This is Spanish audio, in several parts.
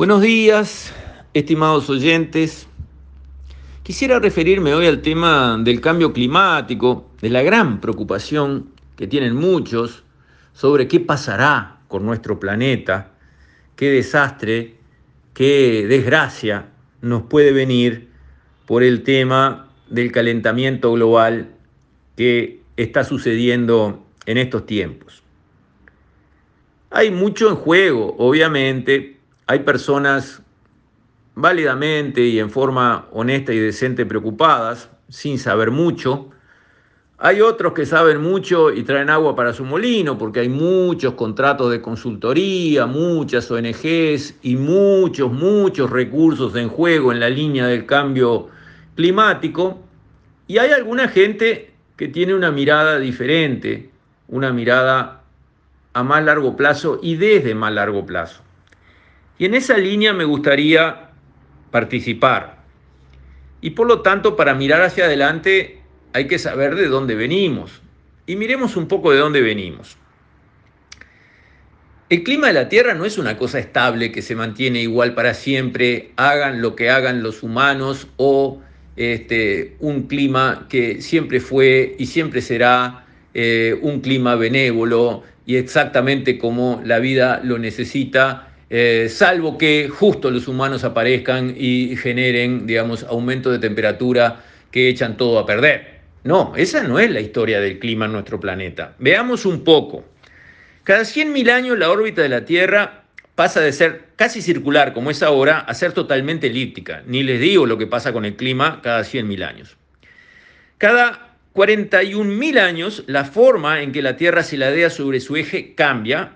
Buenos días, estimados oyentes. Quisiera referirme hoy al tema del cambio climático, de la gran preocupación que tienen muchos sobre qué pasará con nuestro planeta, qué desastre, qué desgracia nos puede venir por el tema del calentamiento global que está sucediendo en estos tiempos. Hay mucho en juego, obviamente, hay personas válidamente y en forma honesta y decente preocupadas, sin saber mucho. Hay otros que saben mucho y traen agua para su molino, porque hay muchos contratos de consultoría, muchas ONGs y muchos, muchos recursos en juego en la línea del cambio climático. Y hay alguna gente que tiene una mirada diferente, una mirada a más largo plazo y desde más largo plazo. Y en esa línea me gustaría participar. Y por lo tanto, para mirar hacia adelante hay que saber de dónde venimos. Y miremos un poco de dónde venimos. El clima de la Tierra no es una cosa estable que se mantiene igual para siempre, hagan lo que hagan los humanos o este, un clima que siempre fue y siempre será eh, un clima benévolo y exactamente como la vida lo necesita eh, salvo que justo los humanos aparezcan y generen, digamos, aumento de temperatura que echan todo a perder. No, esa no es la historia del clima en nuestro planeta. Veamos un poco. Cada 100.000 años la órbita de la Tierra pasa de ser casi circular, como es ahora, a ser totalmente elíptica. Ni les digo lo que pasa con el clima cada 100.000 años. Cada 41.000 años, la forma en que la Tierra se ladea sobre su eje cambia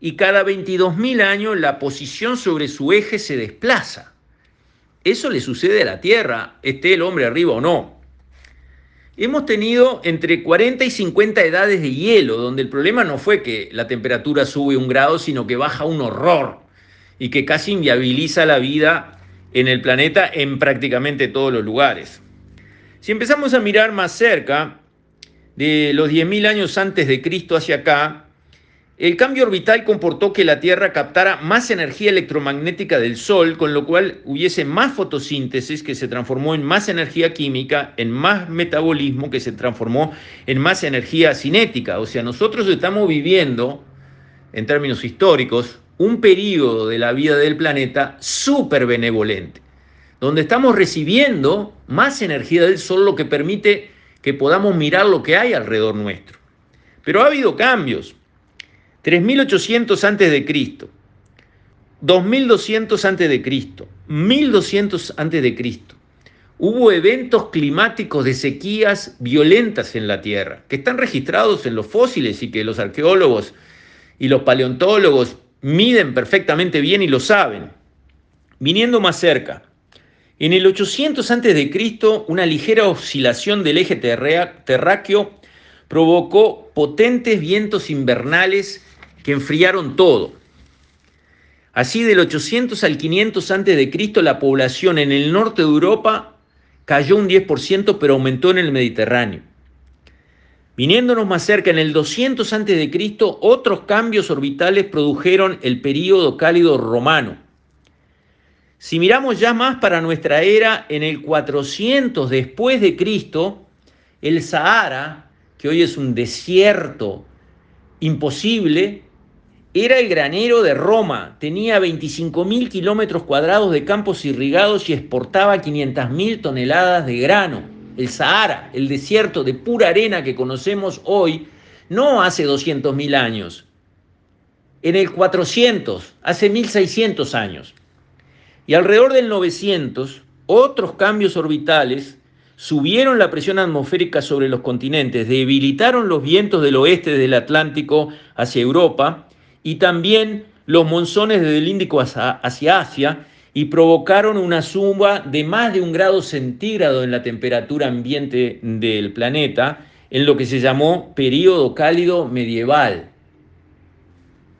y cada 22.000 años la posición sobre su eje se desplaza. Eso le sucede a la Tierra, esté el hombre arriba o no. Hemos tenido entre 40 y 50 edades de hielo, donde el problema no fue que la temperatura sube un grado, sino que baja un horror y que casi inviabiliza la vida en el planeta en prácticamente todos los lugares. Si empezamos a mirar más cerca, de los 10.000 años antes de Cristo hacia acá, el cambio orbital comportó que la Tierra captara más energía electromagnética del Sol, con lo cual hubiese más fotosíntesis que se transformó en más energía química, en más metabolismo que se transformó en más energía cinética. O sea, nosotros estamos viviendo, en términos históricos, un periodo de la vida del planeta súper benevolente, donde estamos recibiendo más energía del Sol, lo que permite que podamos mirar lo que hay alrededor nuestro. Pero ha habido cambios. 3800 antes de Cristo, 2200 antes de Cristo, 1200 antes de Cristo. Hubo eventos climáticos de sequías violentas en la Tierra, que están registrados en los fósiles y que los arqueólogos y los paleontólogos miden perfectamente bien y lo saben. Viniendo más cerca, en el 800 antes de Cristo, una ligera oscilación del eje terráqueo provocó potentes vientos invernales que enfriaron todo. Así del 800 al 500 a.C. la población en el norte de Europa cayó un 10%, pero aumentó en el Mediterráneo. Viniéndonos más cerca, en el 200 a.C., otros cambios orbitales produjeron el período cálido romano. Si miramos ya más para nuestra era, en el 400 después de Cristo, el Sahara que hoy es un desierto imposible, era el granero de Roma, tenía 25.000 kilómetros cuadrados de campos irrigados y exportaba 500.000 toneladas de grano. El Sahara, el desierto de pura arena que conocemos hoy, no hace 200.000 años, en el 400, hace 1.600 años. Y alrededor del 900, otros cambios orbitales subieron la presión atmosférica sobre los continentes, debilitaron los vientos del oeste del Atlántico hacia Europa y también los monzones desde el Índico hacia, Asia y provocaron una suba de más de un grado centígrado en la temperatura ambiente del planeta en lo que se llamó período cálido medieval,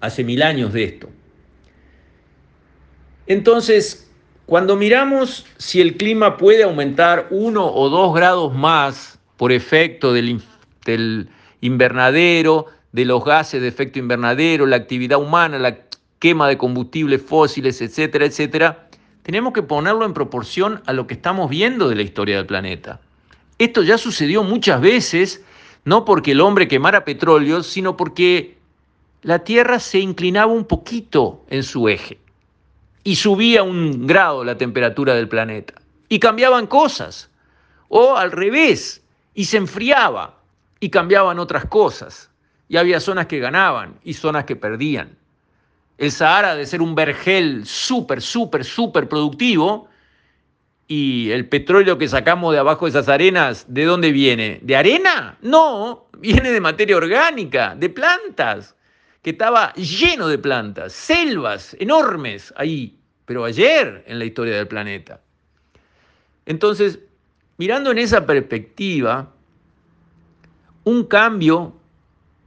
hace mil años de esto. Entonces, cuando miramos si el clima puede aumentar uno o dos grados más por efecto del, invernadero, de los gases de efecto invernadero, la actividad humana, la quema de combustibles fósiles, etcétera, etcétera, tenemos que ponerlo en proporción a lo que estamos viendo de la historia del planeta. Esto ya sucedió muchas veces, no porque el hombre quemara petróleo, sino porque la Tierra se inclinaba un poquito en su eje y subía un grado la temperatura del planeta. Y cambiaban cosas. O al revés, y se enfriaba y cambiaban otras cosas. Y había zonas que ganaban y zonas que perdían. El Sahara de ser un vergel súper, súper, súper productivo y el petróleo que sacamos de abajo de esas arenas, ¿de dónde viene? ¿De arena? No, viene de materia orgánica, de plantas, que estaba lleno de plantas, selvas enormes ahí, pero ayer en la historia del planeta. Entonces, mirando en esa perspectiva, un cambio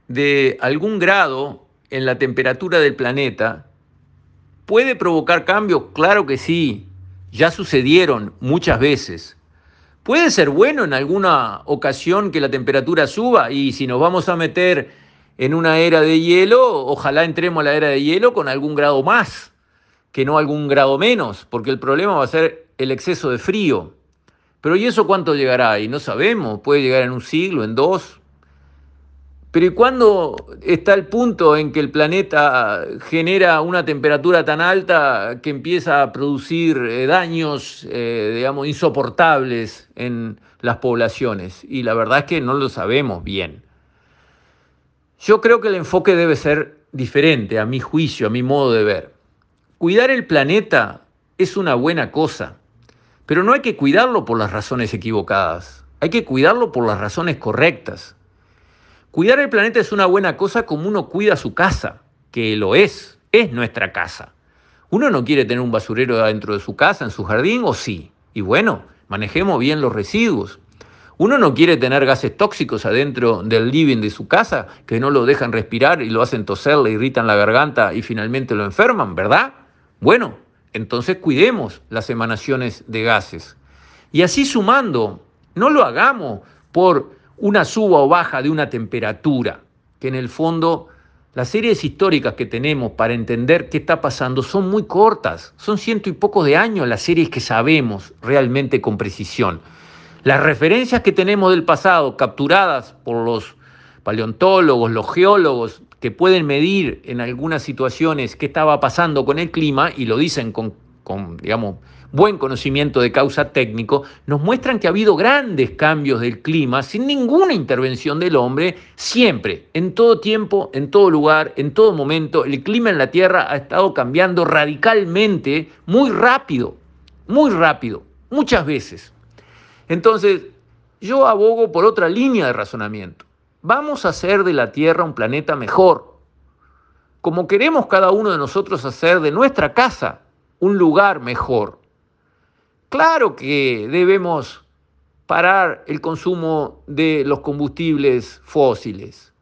de algún grado en la temperatura del planeta puede provocar cambios, claro que sí, ya sucedieron muchas veces. Puede ser bueno en alguna ocasión que la temperatura suba y si nos vamos a meter en una era de hielo, ojalá entremos a la era de hielo con algún grado más, que no algún grado menos, porque el problema va a ser el exceso de frío. Pero ¿y eso cuánto llegará? Y no sabemos, puede llegar en un siglo, en dos, pero ¿y cuándo está el punto en que el planeta genera una temperatura tan alta que empieza a producir eh, daños, eh, digamos, insoportables en las poblaciones? Y la verdad es que no lo sabemos bien. Yo creo que el enfoque debe ser diferente, a mi juicio, a mi modo de ver. Cuidar el planeta es una buena cosa, pero no hay que cuidarlo por las razones equivocadas, hay que cuidarlo por las razones correctas. Cuidar el planeta es una buena cosa como uno cuida su casa, que lo es, es nuestra casa. Uno no quiere tener un basurero dentro de su casa, en su jardín, o sí. Y bueno, manejemos bien los residuos. Uno no quiere tener gases tóxicos adentro del living de su casa que no lo dejan respirar y lo hacen toser, le irritan la garganta y finalmente lo enferman, ¿verdad? Bueno, entonces cuidemos las emanaciones de gases. Y así sumando, no lo hagamos por una suba o baja de una temperatura, que en el fondo las series históricas que tenemos para entender qué está pasando son muy cortas, son ciento y pocos de años las series que sabemos realmente con precisión. Las referencias que tenemos del pasado, capturadas por los paleontólogos, los geólogos, que pueden medir en algunas situaciones qué estaba pasando con el clima y lo dicen con, digamos, buen conocimiento de causa técnico, nos muestran que ha habido grandes cambios del clima sin ninguna intervención del hombre, siempre, en todo tiempo, en todo lugar, en todo momento. El clima en la Tierra ha estado cambiando radicalmente, muy rápido, muy rápido, muchas veces. Entonces, yo abogo por otra línea de razonamiento. Vamos a hacer de la Tierra un planeta mejor, como queremos cada uno de nosotros hacer de nuestra casa un lugar mejor. Claro que debemos parar el consumo de los combustibles fósiles.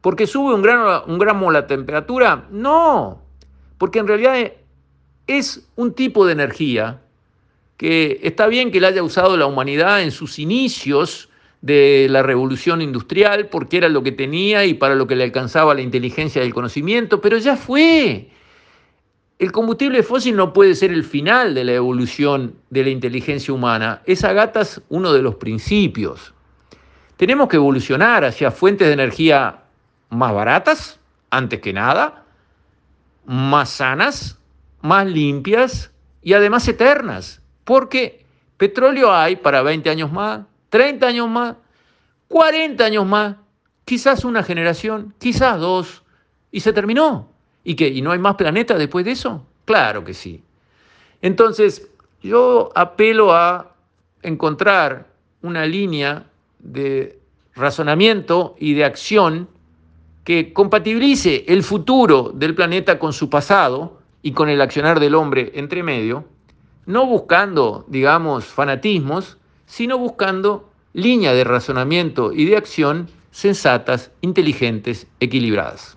¿Porque sube un gramo, un gramo la temperatura? No, porque en realidad es un tipo de energía que está bien que la haya usado la humanidad en sus inicios de la revolución industrial, porque era lo que tenía y para lo que le alcanzaba la inteligencia y el conocimiento, pero ya fue. El combustible fósil no puede ser el final de la evolución de la inteligencia humana. Esa gata es uno de los principios. Tenemos que evolucionar hacia fuentes de energía más baratas, antes que nada, más sanas, más limpias y además eternas. Porque petróleo hay para 20 años más, 30 años más, 40 años más, quizás una generación, quizás dos, y se terminó. ¿Y qué? ¿Y no hay más planetas después de eso? Claro que sí. Entonces, yo apelo a encontrar una línea de razonamiento y de acción que compatibilice el futuro del planeta con su pasado y con el accionar del hombre entre medio, no buscando, digamos, fanatismos, sino buscando líneas de razonamiento y de acción sensatas, inteligentes, equilibradas.